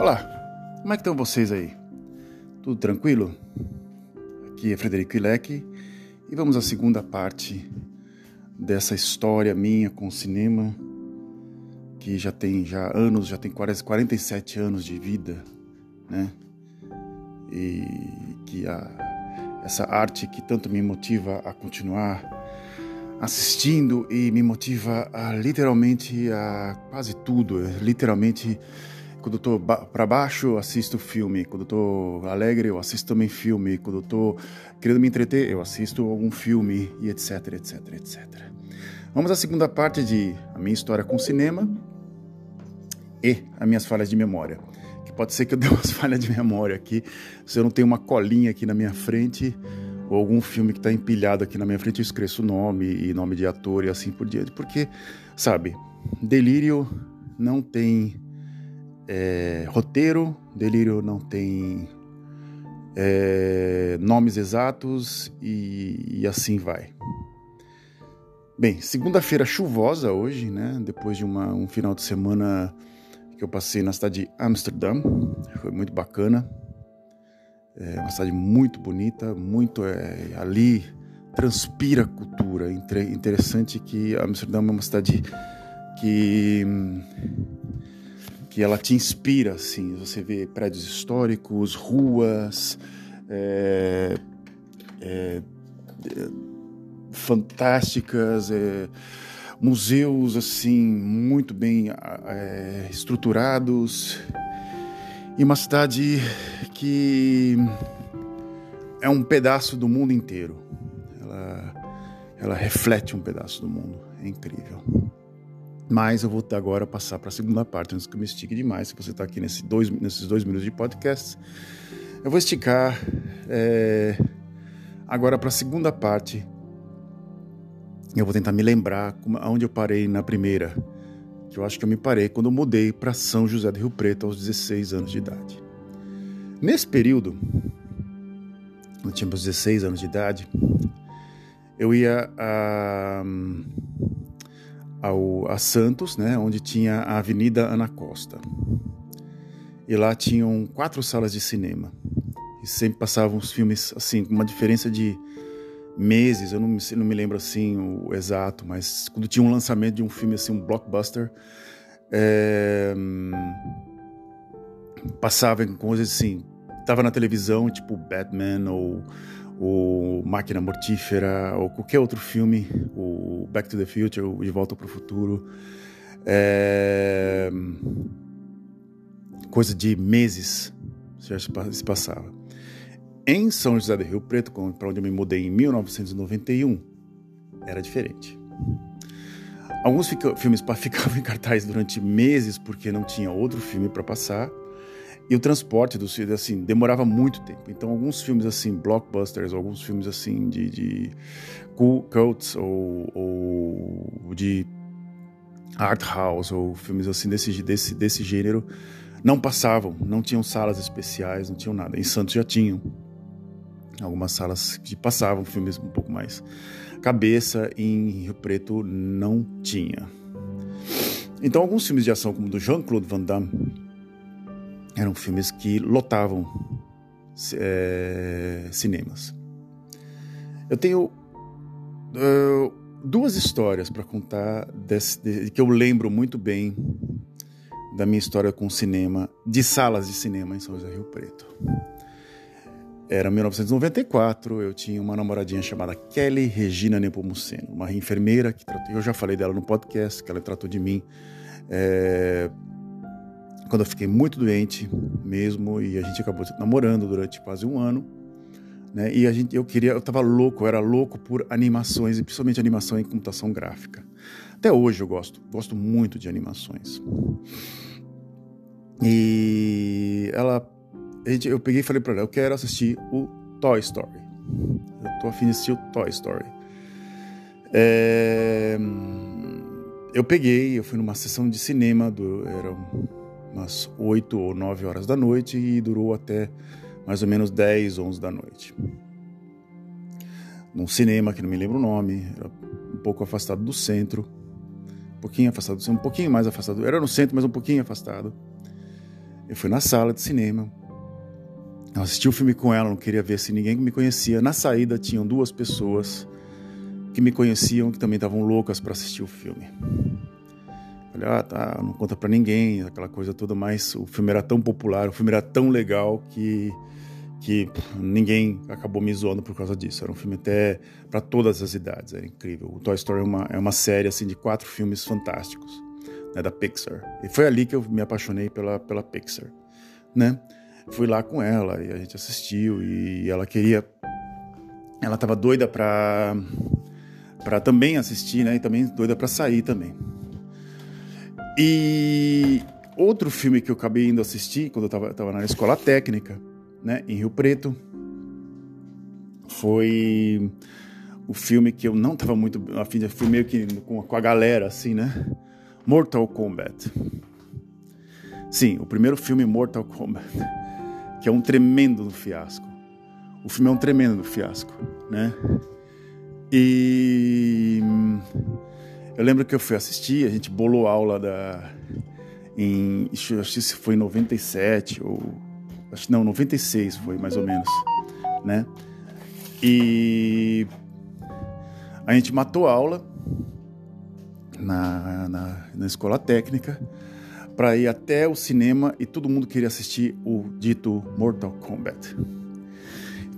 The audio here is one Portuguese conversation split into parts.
Olá, como é que estão vocês aí? Tudo tranquilo? Aqui é Frederico Ilec e vamos à segunda parte dessa história minha com o cinema que já tem já anos, já tem quase 47 anos de vida, né? E que a, essa arte que tanto me motiva a continuar assistindo e me motiva a literalmente a quase tudo, literalmente quando eu tô para baixo, eu assisto filme. Quando eu tô alegre, eu assisto também filme. Quando eu tô querendo me entreter, eu assisto algum filme e etc, etc, etc. Vamos à segunda parte de a minha história com cinema e as minhas falhas de memória. Que pode ser que eu dê umas falhas de memória aqui, se eu não tenho uma colinha aqui na minha frente ou algum filme que está empilhado aqui na minha frente, eu esqueço o nome e nome de ator e assim por diante. Porque, sabe, delírio não tem é, roteiro, Delírio não tem é, nomes exatos e, e, assim vai. Bem, segunda-feira chuvosa hoje, né? Depois de uma, um final de semana que eu passei na cidade de Amsterdã, foi muito bacana. É uma cidade muito bonita, muito é, ali transpira cultura. Interessante que Amsterdã é uma cidade que que ela te inspira, assim. Você vê prédios históricos, ruas, é, é, fantásticas, é, museus assim muito bem é, estruturados e uma cidade que é um pedaço do mundo inteiro. Ela, ela reflete um pedaço do mundo. É incrível. Mas eu vou agora passar para a segunda parte, antes que eu me estique demais. Se você está aqui nesse dois, nesses dois minutos de podcast, eu vou esticar é, agora para a segunda parte. Eu vou tentar me lembrar como, onde eu parei na primeira, que eu acho que eu me parei quando eu mudei para São José do Rio Preto aos 16 anos de idade. Nesse período, eu tinha meus 16 anos de idade, eu ia a ao, a Santos, né, onde tinha a Avenida Ana Costa. E lá tinham quatro salas de cinema. E sempre passavam os filmes assim, com uma diferença de meses, eu não me, não me lembro assim o exato, mas quando tinha um lançamento de um filme assim, um blockbuster, é, passava com coisas assim, tava na televisão, tipo Batman ou o Máquina Mortífera, ou qualquer outro filme, o Back to the Future, o De Volta para o Futuro. É... Coisa de meses já se passava. Em São José do Rio Preto, para onde eu me mudei em 1991, era diferente. Alguns filmes ficavam em cartaz durante meses porque não tinha outro filme para passar. E o transporte dos filmes, assim, demorava muito tempo. Então, alguns filmes, assim, blockbusters, alguns filmes, assim, de, de cults ou, ou de art house, ou filmes, assim, desse, desse, desse gênero, não passavam, não tinham salas especiais, não tinham nada. Em Santos já tinham algumas salas que passavam filmes um pouco mais cabeça, em Rio Preto não tinha. Então, alguns filmes de ação, como do Jean-Claude Van Damme, eram filmes que lotavam é, cinemas. Eu tenho uh, duas histórias para contar desse, de, que eu lembro muito bem da minha história com cinema, de salas de cinema em São José Rio Preto. Era 1994, eu tinha uma namoradinha chamada Kelly Regina Nepomuceno, uma enfermeira que tratou, eu já falei dela no podcast, que ela tratou de mim é, quando eu fiquei muito doente mesmo e a gente acabou namorando durante quase um ano, né? E a gente, eu queria, eu estava louco, eu era louco por animações e principalmente animação em computação gráfica. Até hoje eu gosto, gosto muito de animações. E ela, eu peguei e falei para ela, eu quero assistir o Toy Story. Eu tô afim de assistir o Toy Story. É, eu peguei, eu fui numa sessão de cinema do, era umas 8 ou 9 horas da noite e durou até mais ou menos 10, 11 da noite. Num cinema que não me lembro o nome, era um pouco afastado do centro, um pouquinho afastado um pouquinho mais afastado. Era no centro, mas um pouquinho afastado. Eu fui na sala de cinema. Eu assisti o filme com ela, não queria ver se ninguém me conhecia. Na saída tinham duas pessoas que me conheciam que também estavam loucas para assistir o filme. Falei, ah, tá, não conta para ninguém, aquela coisa toda, mas o filme era tão popular, o filme era tão legal que que ninguém acabou me zoando por causa disso. Era um filme até para todas as idades, era incrível. O Toy Story é uma, é uma série assim de quatro filmes fantásticos né, da Pixar. E foi ali que eu me apaixonei pela, pela Pixar, né? Fui lá com ela e a gente assistiu e ela queria, ela estava doida para para também assistir, né? E também doida para sair também. E outro filme que eu acabei indo assistir quando eu estava na escola técnica né, em Rio Preto. Foi o filme que eu não estava muito afim fui meio que com, com a galera assim, né? Mortal Kombat. Sim, o primeiro filme Mortal Kombat, que é um tremendo fiasco. O filme é um tremendo fiasco, né? E eu lembro que eu fui assistir, a gente bolou aula da em acho que foi em 97 ou acho não, 96 foi mais ou menos, né? E a gente matou a aula na, na, na escola técnica para ir até o cinema e todo mundo queria assistir o dito Mortal Kombat.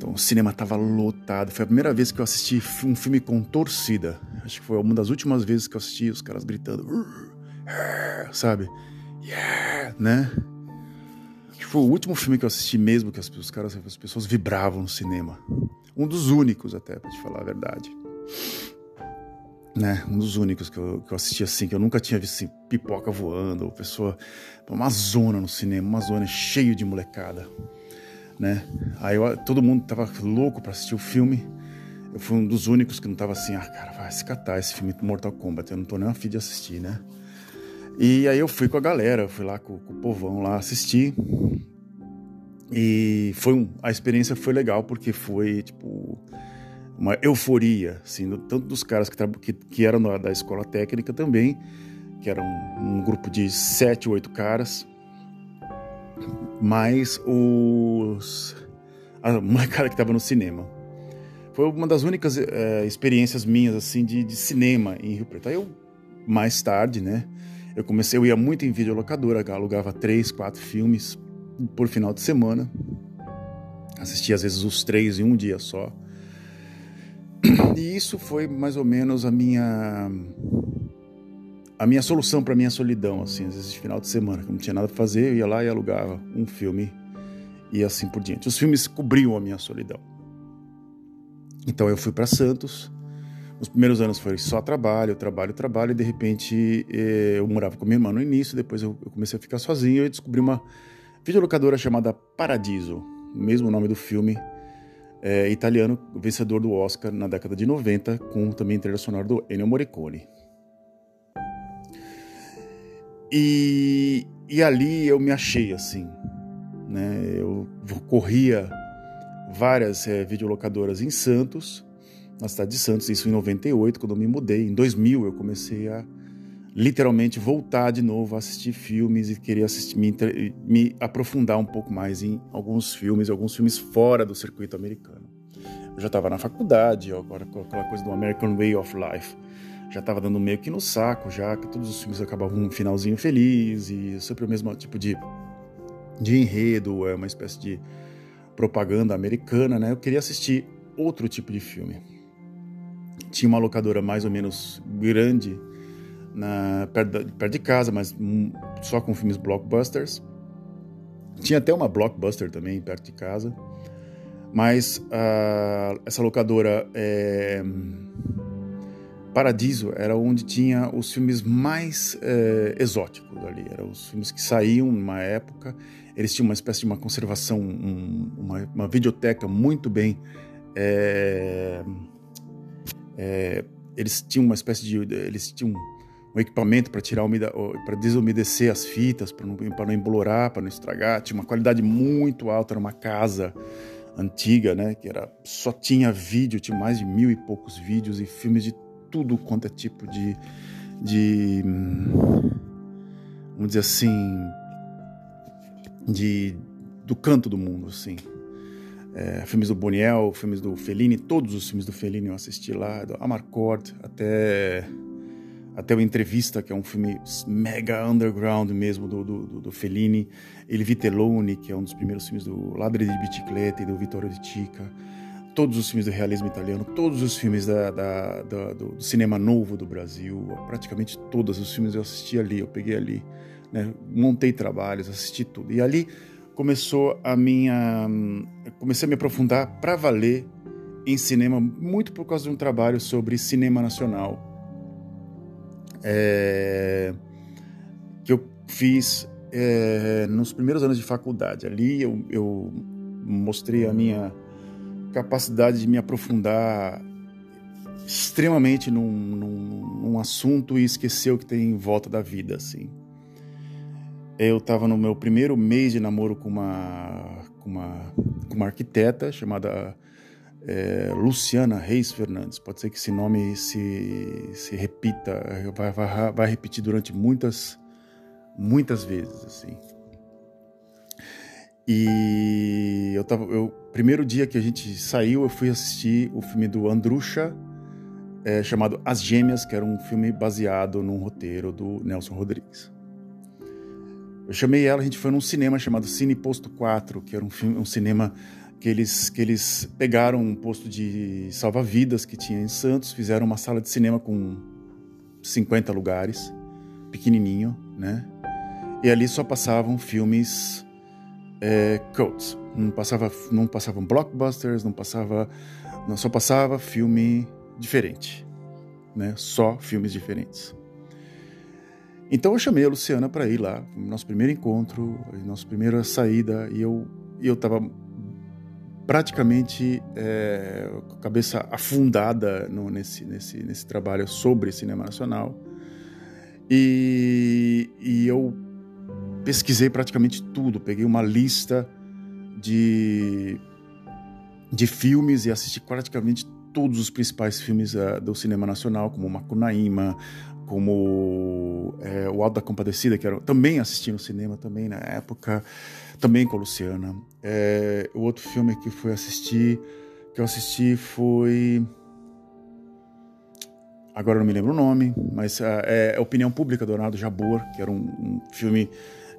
O cinema estava lotado. Foi a primeira vez que eu assisti um filme com torcida. Acho que foi uma das últimas vezes que eu assisti os caras gritando, sabe? Yeah, né? foi o último filme que eu assisti mesmo que as, os caras, as pessoas vibravam no cinema. Um dos únicos, até, pra te falar a verdade. Né? Um dos únicos que eu, que eu assisti assim, que eu nunca tinha visto assim, pipoca voando, ou pessoa. Uma zona no cinema, uma zona cheia de molecada. Né? Aí eu, todo mundo tava louco para assistir o filme. Eu fui um dos únicos que não tava assim, ah, cara, vai se catar esse filme Mortal Kombat. Eu não tô nem afim de assistir, né? E aí eu fui com a galera, fui lá com, com o povão lá assistir. E foi um, a experiência foi legal porque foi tipo uma euforia, assim, tanto dos caras que, que, que eram da, da escola técnica também, que era um, um grupo de sete, oito caras, mais os a molecada que estava no cinema. Foi uma das únicas é, experiências minhas assim de, de cinema em Rio Preto. Aí eu mais tarde, né? Eu comecei, eu ia muito em videolocadora, alugava três, quatro filmes por final de semana. Assistia às vezes os três em um dia só. E isso foi mais ou menos a minha a minha solução para minha solidão, assim, às vezes final de semana, que não tinha nada para fazer, eu ia lá e alugava um filme e assim por diante. Os filmes cobriam a minha solidão. Então eu fui para Santos, os primeiros anos foi só trabalho, trabalho, trabalho, e de repente eh, eu morava com minha irmã no início, depois eu comecei a ficar sozinho e descobri uma videolocadora chamada Paradiso, o mesmo nome do filme, é, italiano, vencedor do Oscar na década de 90, com também trilha sonora do Ennio Morricone. E, e ali eu me achei assim, né? Eu corria várias é, videolocadoras em Santos, na cidade de Santos, isso em 98, quando eu me mudei. Em 2000 eu comecei a literalmente voltar de novo a assistir filmes e querer assistir, me, me aprofundar um pouco mais em alguns filmes, alguns filmes fora do circuito americano. Eu já estava na faculdade, agora aquela coisa do American Way of Life. Já estava dando meio que no saco, já que todos os filmes acabavam um finalzinho feliz e sempre o mesmo tipo de, de enredo, é uma espécie de propaganda americana, né? Eu queria assistir outro tipo de filme tinha uma locadora mais ou menos grande na, perto, perto de casa, mas só com filmes blockbusters. Tinha até uma blockbuster também perto de casa. Mas uh, essa locadora é, Paradiso era onde tinha os filmes mais é, exóticos ali. Eram os filmes que saíam numa época. Eles tinham uma espécie de uma conservação, um, uma, uma videoteca muito bem é, é, eles tinham uma espécie de. Eles tinham um equipamento para tirar para desumedecer as fitas, para não, não embolorar, para não estragar. Tinha uma qualidade muito alta, era uma casa antiga, né? Que era só tinha vídeo, tinha mais de mil e poucos vídeos e filmes de tudo quanto é tipo de, de vamos dizer assim, de do canto do mundo, assim. É, filmes do Boniel, filmes do Fellini, todos os filmes do Fellini eu assisti lá, do Amarcord, até até o Entrevista, que é um filme mega underground mesmo do, do, do Fellini, Il Vitelloni, que é um dos primeiros filmes do Ladre di Bicicletta e do Vittorio Di Cica, todos os filmes do realismo italiano, todos os filmes da, da, da, do, cinema novo do Brasil, praticamente todos os filmes eu assisti ali, eu peguei ali, né, montei trabalhos, assisti tudo. E ali começou a minha. Comecei a me aprofundar para valer em cinema, muito por causa de um trabalho sobre cinema nacional. É, que eu fiz é, nos primeiros anos de faculdade. Ali eu, eu mostrei a minha capacidade de me aprofundar extremamente num, num, num, assunto e esquecer o que tem em volta da vida, assim. Eu estava no meu primeiro mês de namoro com uma, com uma, com uma arquiteta chamada é, Luciana Reis Fernandes. Pode ser que esse nome se, se repita, vai, vai, vai repetir durante muitas, muitas vezes, assim. E eu tava, eu primeiro dia que a gente saiu, eu fui assistir o filme do Andrusha, é, chamado As Gêmeas, que era um filme baseado num roteiro do Nelson Rodrigues. Eu chamei ela, a gente foi num cinema chamado Cine Posto 4, que era um, filme, um cinema que eles, que eles pegaram um posto de salva-vidas que tinha em Santos, fizeram uma sala de cinema com 50 lugares, pequenininho, né? E ali só passavam filmes é, cults. Não passava, não passavam blockbusters, não passava, não só passava filme diferente, né? Só filmes diferentes. Então eu chamei a Luciana para ir lá, nosso primeiro encontro, nossa primeira saída, e eu eu estava praticamente é, cabeça afundada no, nesse, nesse, nesse trabalho sobre cinema nacional. E, e eu pesquisei praticamente tudo, peguei uma lista de, de filmes e assisti praticamente todos os principais filmes uh, do cinema nacional, como Macunaíma, como é, O Alto da Compadecida, que era, também assisti no cinema também na época, também com a Luciana. É, o outro filme que fui assistir, que eu assisti foi... Agora não me lembro o nome, mas uh, é Opinião Pública do Arnaldo Jabor, que era um, um filme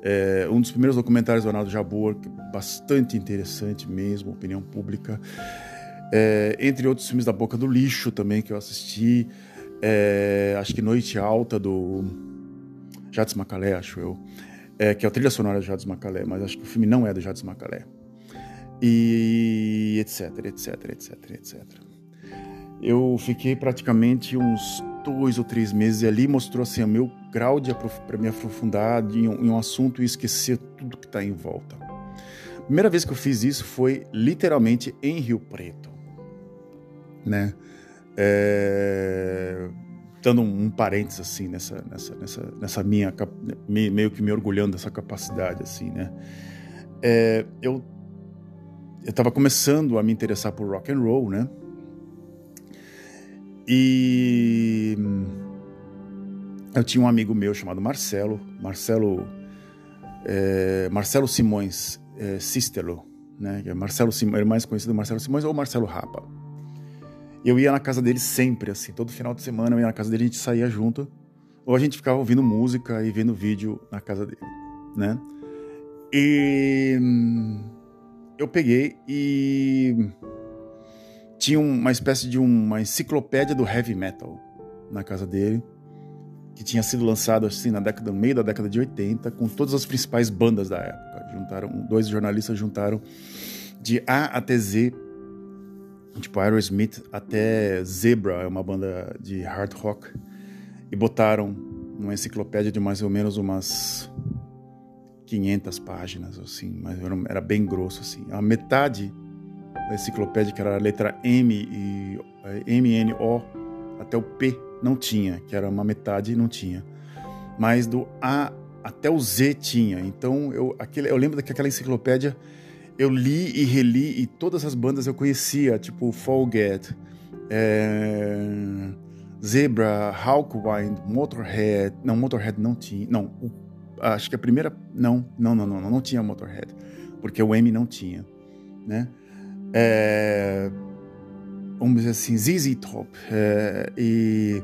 é, um dos primeiros documentários do Arnaldo Jabor, bastante interessante mesmo, opinião pública. É, entre outros filmes da Boca do Lixo também que eu assisti. É, acho que Noite Alta do Jades Macalé, acho eu. É, que é a trilha sonora do Jades Macalé, mas acho que o filme não é do Jades Macalé. E etc, etc, etc, etc. Eu fiquei praticamente uns dois ou três meses ali mostrou assim o meu grau de para me aprofundar em um, em um, assunto e esquecer tudo que está em volta. A primeira vez que eu fiz isso foi literalmente em Rio Preto, né? É, dando um, um parênteses assim nessa, nessa, nessa, nessa minha meio que me orgulhando dessa capacidade assim, né? É, eu eu estava começando a me interessar por rock and roll, né? E eu tinha um amigo meu chamado Marcelo, Marcelo, é, Marcelo Simões é, né? É Marcelo Simões, é mais conhecido Marcelo Simões ou Marcelo Rapa. Eu ia na casa dele sempre, assim, todo final de semana eu ia na casa dele, a gente saía junto, ou a gente ficava ouvindo música e vendo vídeo na casa dele, né? E eu peguei e tinha uma espécie de uma enciclopédia do heavy metal na casa dele, que tinha sido lançado assim na década, no meio da década de 80, com todas as principais bandas da época. Juntaram, dois jornalistas juntaram de A até Z, tipo Aerosmith até Zebra, é uma banda de hard rock, e botaram uma enciclopédia de mais ou menos umas 500 páginas, assim, mas era bem grosso, assim. A metade da enciclopédia, que era a letra M e eh, M, N, O até o P, não tinha, que era uma metade não tinha. Mas do A até o Z tinha. Então eu, aquele, eu lembro daquela enciclopédia eu li e reli e todas as bandas eu conhecia, tipo Folget, é, Zebra, Hawkwind, Motorhead. Não, Motorhead não tinha. Não, acho que a primeira, não, não, não, não, não, não tinha Motorhead, porque o M não tinha, né? É, vamos dizer assim, ZZ Top, é, e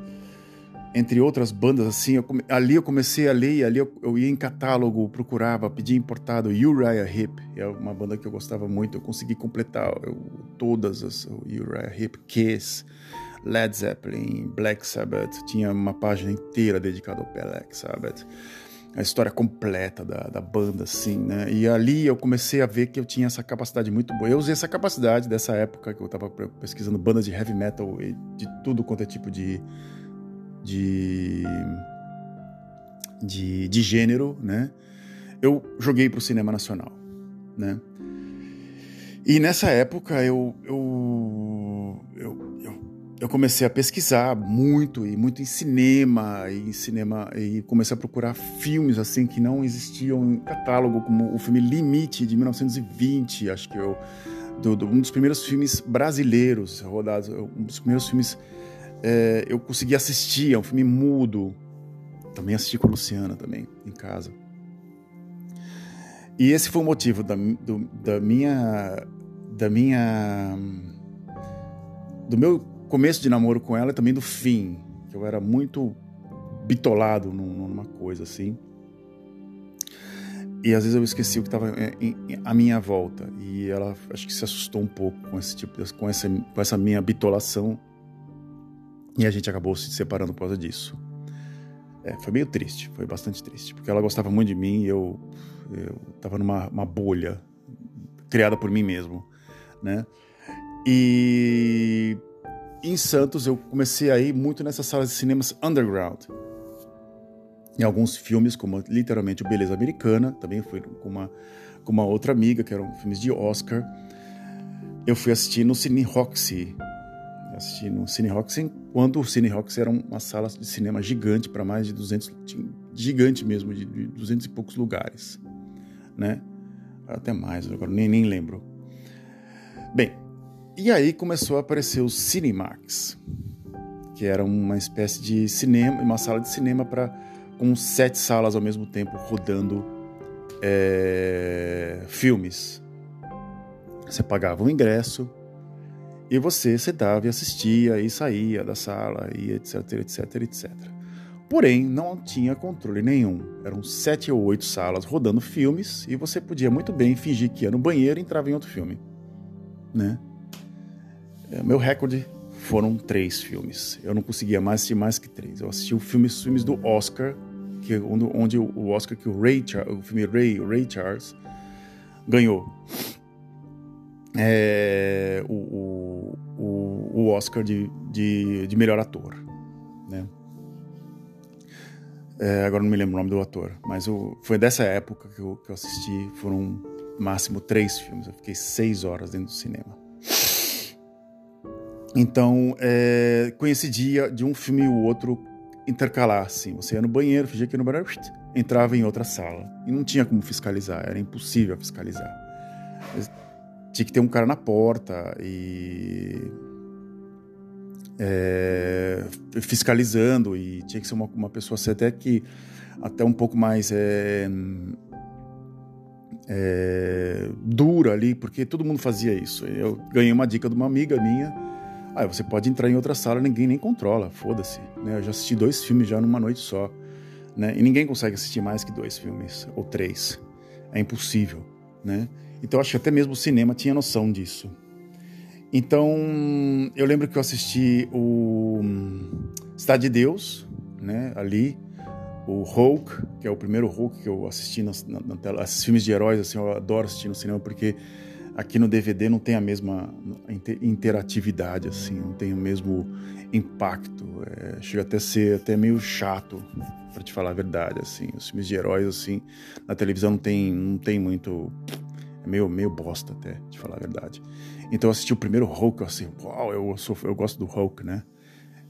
entre outras bandas assim, eu come, ali eu comecei a ler, ali eu, eu, ia em catálogo, procurava, pedia importado Uriah Heep, é uma banda que eu gostava muito, eu consegui completar eu, todas as Uriah Heep, Kiss, Led Zeppelin, Black Sabbath, tinha uma página inteira dedicada ao Black Sabbath, a história completa da, da banda, assim, né? E ali eu comecei a ver que eu tinha essa capacidade muito boa. Eu usei essa capacidade dessa época que eu estava pesquisando bandas de heavy metal e de tudo quanto é tipo de de, de, de gênero, né? Eu joguei para o cinema nacional, né? E nessa época eu, eu, eu, eu, eu comecei a pesquisar muito e muito em cinema e em cinema e comecei a procurar filmes assim que não existiam em catálogo como o filme Limite de 1920 acho que eu do, do, um dos primeiros filmes brasileiros rodados um dos primeiros filmes é, eu consegui assistir, é um filme mudo. Também assisti com a Luciana também, em casa. E esse foi o motivo da, do, da minha. da minha. do meu começo de namoro com ela e também do fim. Que eu era muito bitolado numa coisa assim. E às vezes eu esqueci o que estava à minha volta. E ela acho que se assustou um pouco com esse tipo de, com essa, com essa minha bitolação e a gente acabou se separando por causa disso. É, foi meio triste, foi bastante triste, porque ela gostava muito de mim e eu, eu tava numa bolha criada por mim mesmo, né? E em Santos eu comecei a ir muito nessas salas de cinemas underground. Em alguns filmes, como literalmente o Beleza Americana, também fui com uma, com uma outra amiga, que eram filmes de Oscar. Eu fui assistir no Cine Roxy, assisti no Cine Roxy, quando o Cine Roxy era uma sala de cinema gigante para mais de 200, gigante mesmo, de 200 e poucos lugares, né? Até mais, agora nem, nem lembro. Bem, e aí começou a aparecer o Cinemax, que era uma espécie de cinema, uma sala de cinema para com sete salas ao mesmo tempo rodando é, filmes. Você pagava um ingresso, e você sentava e assistia e saía da sala e etc, etc, etc. Porém, não tinha controle nenhum. Eram sete ou oito salas rodando filmes e você podia muito bem fingir que ia no banheiro e entrava em outro filme. Né? É, meu recorde foram três filmes. Eu não conseguia mais assistir mais que três. Eu assisti os filmes, filmes do Oscar, que, onde, o Oscar que o Ray, o filme Ray, o Ray Charles ganhou é, o, o, o, Oscar de, de, de, melhor ator. Né? É, agora não me lembro o nome do ator, mas foi dessa época que eu, que eu assisti. Foram máximo três filmes. Eu fiquei seis horas dentro do cinema. Então, é, coincidia de um filme e o outro intercalar, assim. Você ia no banheiro, fingia que ia no banheiro, entrava em outra sala. E não tinha como fiscalizar, era impossível fiscalizar tinha que ter um cara na porta e é, fiscalizando e tinha que ser uma, uma pessoa assim, até que até um pouco mais é, é, dura ali, porque todo mundo fazia isso. Eu ganhei uma dica de uma amiga minha. Ah, você pode entrar em outra sala, ninguém nem controla, foda-se. Né? Eu já assisti dois filmes já numa noite só. Né? E ninguém consegue assistir mais que dois filmes, ou três. É impossível. Né? Então acho que até mesmo o cinema tinha noção disso. Então eu lembro que eu assisti o Cidade de Deus, né, ali, o Hulk, que é o primeiro Hulk que eu assisti na, na, na tela. Esses filmes de heróis, assim, eu adoro assistir no cinema porque aqui no DVD não tem a mesma interatividade, assim, não tem o mesmo impacto. É, chega até a ser até meio chato, para te falar a verdade, assim. Os filmes de heróis, assim, na televisão não tem, não tem muito é meio, meio bosta até, de falar a verdade. Então eu assisti o primeiro Hulk, assim, uau, eu, sou, eu gosto do Hulk, né?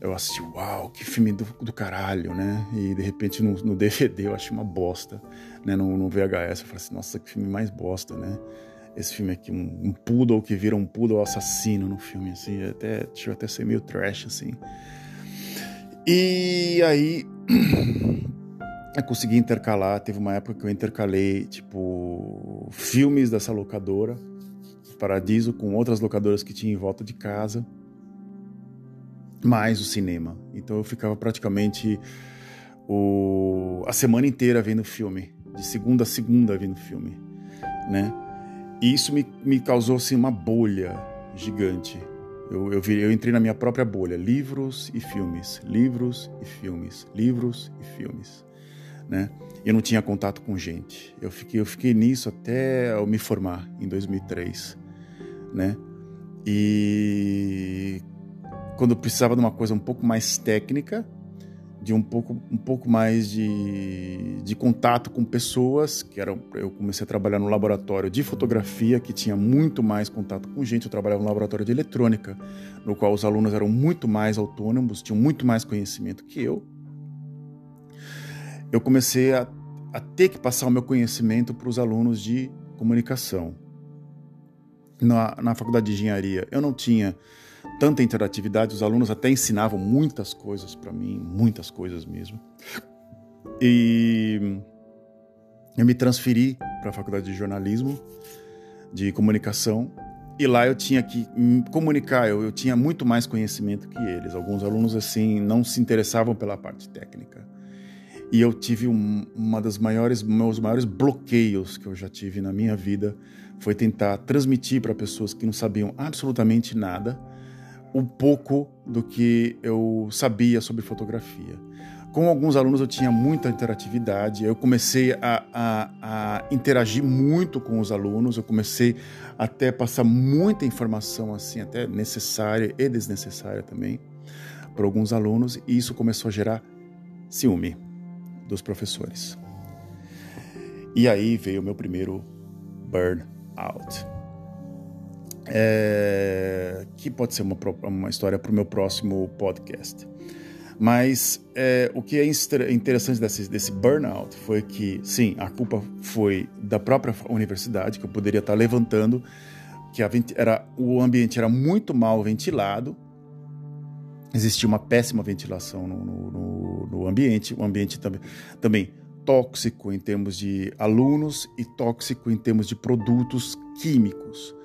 Eu assisti, uau, que filme do, do caralho, né? E de repente no, no DVD eu achei uma bosta, né? No, no, VHS eu falei assim, nossa, que filme mais bosta, né? Esse filme aqui, um, um poodle que vira um poodle assassino no filme, assim, até, chegou até ser meio trash, assim. E aí eu consegui intercalar. Teve uma época que eu intercalei, tipo, filmes dessa locadora, Paradiso, com outras locadoras que tinha em volta de casa, mais o cinema. Então eu ficava praticamente o, a semana inteira vendo filme, de segunda a segunda vendo filme, né? E isso me, me causou assim, uma bolha gigante. Eu, eu, eu entrei na minha própria bolha, livros e filmes, livros e filmes, livros e filmes né? Eu não tinha contato com gente. Eu fiquei, eu fiquei nisso até eu me formar em 2003, né? E quando precisava de uma coisa um pouco mais técnica, de um pouco, um pouco mais de, de contato com pessoas, que era, eu comecei a trabalhar no laboratório de fotografia, que tinha muito mais contato com gente. Eu trabalhava no laboratório de eletrônica, no qual os alunos eram muito mais autônomos, tinham muito mais conhecimento que eu, eu comecei a, a ter que passar o meu conhecimento para os alunos de comunicação. Na, na faculdade de engenharia, eu não tinha tanta interatividade, os alunos até ensinavam muitas coisas para mim, muitas coisas mesmo. E eu me transferi para a faculdade de jornalismo, de comunicação, e lá eu tinha que comunicar, eu, eu tinha muito mais conhecimento que eles. Alguns alunos, assim, não se interessavam pela parte técnica. E eu tive um, uma das maiores, meus maiores bloqueios que eu já tive na minha vida foi tentar transmitir para pessoas que não sabiam absolutamente nada um pouco do que eu sabia sobre fotografia. Com alguns alunos eu tinha muita interatividade, eu comecei a, a, a interagir muito com os alunos, eu comecei até passar muita informação assim, até necessária e desnecessária também, para alguns alunos, e isso começou a gerar ciúme dos professores. E aí veio o meu primeiro burnout. É, que pode ser uma, uma história para o meu próximo podcast. Mas é, o que é interessante desse, desse burnout foi que, sim, a culpa foi da própria universidade, que eu poderia estar levantando, que a, era, o ambiente era muito mal ventilado, existia uma péssima ventilação no, no, no ambiente, o ambiente também, também tóxico em termos de alunos e tóxico em termos de produtos químicos.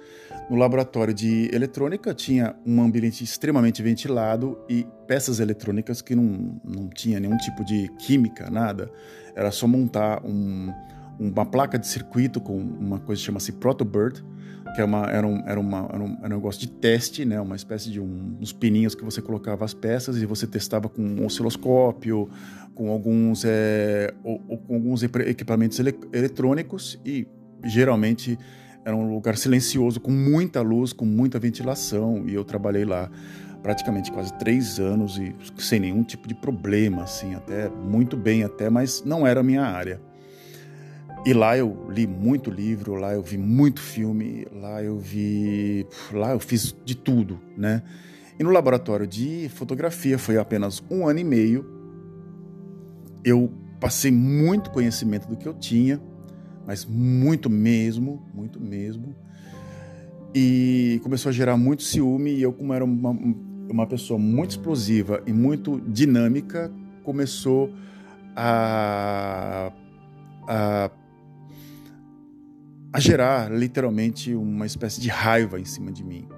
No laboratório de eletrônica tinha um ambiente extremamente ventilado e peças eletrônicas que não, não tinha nenhum tipo de química, nada. Era só montar um, uma placa de circuito com uma coisa que chama-se Protobird, que é uma, era, um, era, uma, era, um, era um negócio de teste, né? uma espécie de um, uns pininhos que você colocava as peças e você testava com um osciloscópio, com alguns, é, ou, ou com alguns equipamentos ele, eletrônicos e geralmente era um lugar silencioso, com muita luz, com muita ventilação e eu trabalhei lá praticamente quase três anos e sem nenhum tipo de problema, assim, até muito bem até, mas não era a minha área. E lá eu li muito livro, lá eu vi muito filme, lá eu vi, lá eu fiz de tudo, né? E no laboratório de fotografia foi apenas um ano e meio. Eu passei muito conhecimento do que eu tinha, mas muito mesmo, muito mesmo. E começou a gerar muito ciúme. E eu, como era uma, uma pessoa muito explosiva e muito dinâmica, começou a, a a gerar literalmente uma espécie de raiva em cima de mim.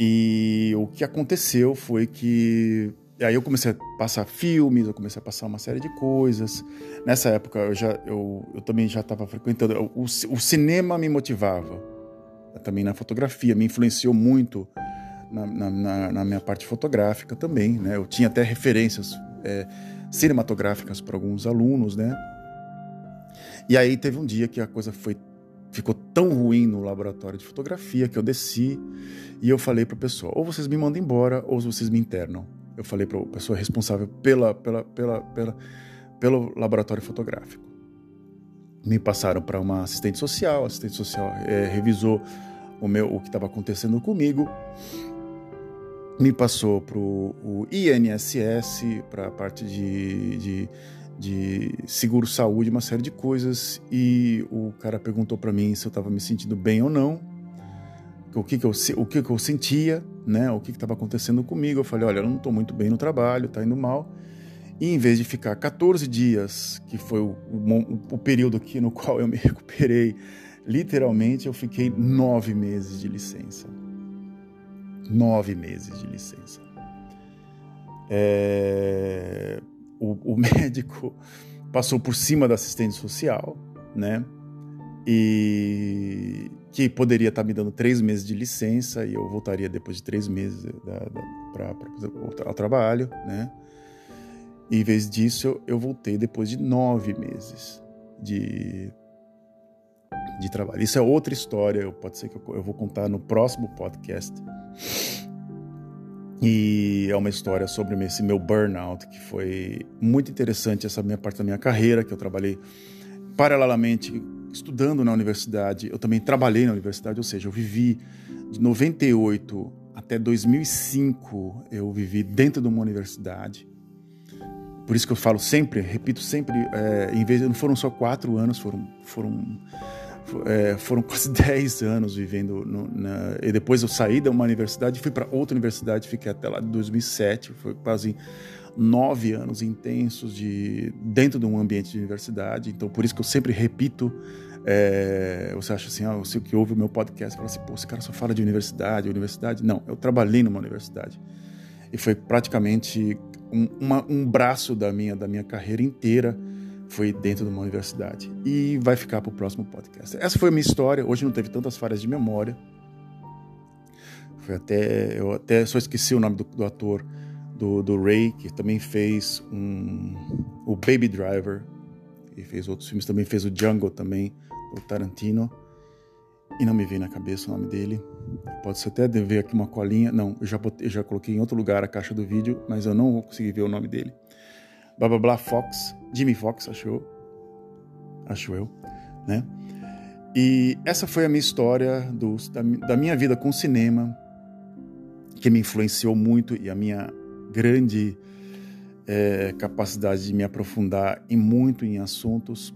E o que aconteceu foi que aí eu comecei a passar filmes, eu comecei a passar uma série de coisas. Nessa época eu já eu, eu também já estava frequentando o, o, cinema me motivava também na fotografia me influenciou muito na, na, na minha parte fotográfica também, né? Eu tinha até referências é, cinematográficas para alguns alunos, né? E aí teve um dia que a coisa foi ficou tão ruim no laboratório de fotografia que eu desci e eu falei para o pessoal: ou vocês me mandam embora ou vocês me internam. Eu falei para a pessoa responsável pela, pela, pela, pela, pelo laboratório fotográfico. Me passaram para uma assistente social, a assistente social é, revisou o, meu, o que estava acontecendo comigo, me passou para o INSS, para a parte de, de de seguro saúde, uma série de coisas e o cara perguntou para mim se eu estava me sentindo bem ou não, o que que eu o que que eu sentia, né, o que estava acontecendo comigo. Eu falei, olha, eu não estou muito bem no trabalho, está indo mal. E em vez de ficar 14 dias, que foi o, o, o período aqui no qual eu me recuperei, literalmente eu fiquei nove meses de licença. Nove meses de licença. É, o, o médico passou por cima da assistente social, né? E que poderia estar me dando três meses de licença e eu voltaria depois de três meses para ao trabalho, né? E, em vez disso, eu voltei depois de nove meses de, de trabalho. Isso é outra história, pode ser que eu, eu vou contar no próximo podcast. E é uma história sobre esse meu burnout, que foi muito interessante, essa minha parte da minha carreira, que eu trabalhei paralelamente estudando na universidade. Eu também trabalhei na universidade, ou seja, eu vivi de 98 até 2005, eu vivi dentro de uma universidade. Por isso que eu falo sempre, repito sempre, é, em vez não foram só quatro anos, foram foram é, foram quase dez anos vivendo no, na, e depois eu saí de uma universidade fui para outra universidade fiquei até lá de 2007 foi quase nove anos intensos de dentro de um ambiente de universidade então por isso que eu sempre repito é, você acha assim ah, você que ouve o meu podcast fala assim pô esse cara só fala de universidade universidade não eu trabalhei numa universidade e foi praticamente um, uma, um braço da minha, da minha carreira inteira foi dentro de uma universidade. E vai ficar para o próximo podcast. Essa foi a minha história. Hoje não teve tantas falhas de memória. Foi até. Eu até só esqueci o nome do, do ator do, do, Ray, que também fez um, o Baby Driver. E fez outros filmes. Também fez o Jungle também, do Tarantino. E não me vem na cabeça o nome dele. Pode ser até ver aqui uma colinha. Não, eu já, botei, já coloquei em outro lugar a caixa do vídeo, mas eu não vou conseguir ver o nome dele. Blá blá blá Fox, Jimmy Fox, acho eu. Acho eu, né? E essa foi a minha história do, da, da minha vida com cinema, que me influenciou muito e a minha grande é, capacidade de me aprofundar em muito em assuntos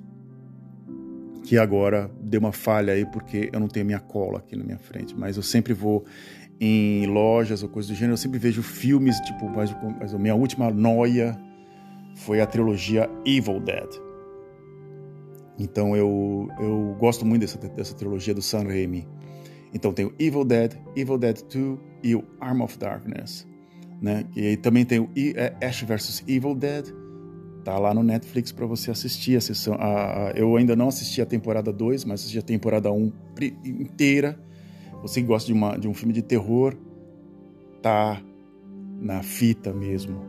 que agora deu uma falha aí porque eu não tenho minha cola aqui na minha frente, mas eu sempre vou em lojas ou coisas do gênero, eu sempre vejo filmes, tipo, mas, mas a minha última noia foi a trilogia Evil Dead. Então eu, eu gosto muito dessa, dessa trilogia do Sam Raimi. Então tem o Evil Dead, Evil Dead 2 e o Arm of Darkness. Né? E também tem o é, Ash vs Evil Dead, Tá lá no Netflix para você assistir a sessão. A, a, eu ainda não assisti a temporada 2, mas assisti a temporada 1 inteira. Você que gosta de, uma, de um filme de terror, tá na fita mesmo.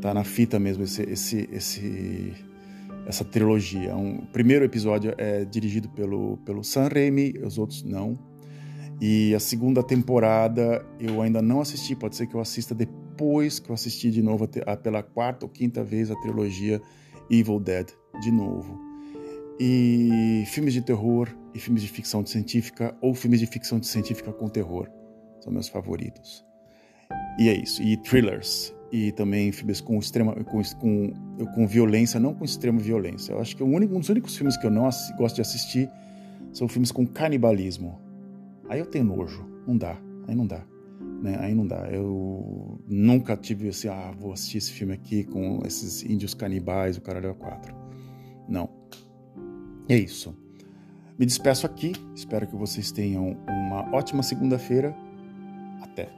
Tá na fita mesmo esse, esse, esse, essa trilogia. Um, o primeiro episódio é dirigido pelo, pelo Sam Raimi, os outros não. E a segunda temporada eu ainda não assisti, pode ser que eu assista depois que eu assisti de novo pela quarta ou quinta vez a trilogia Evil Dead de novo. E filmes de terror e filmes de ficção científica ou filmes de ficção científica com terror são meus favoritos. E é isso. E thrillers e também filmes com extrema com, com, com violência, não com extrema violência. Eu acho que o único, um dos únicos filmes que eu não gosto de assistir são filmes com canibalismo. Aí eu tenho nojo, não dá, aí não dá né? Aí não dá. Eu nunca tive assim, ah, vou assistir esse filme aqui com esses índios canibais, o caralho a quatro. Não. É isso. Me despeço aqui. Espero que vocês tenham uma ótima segunda-feira. Até.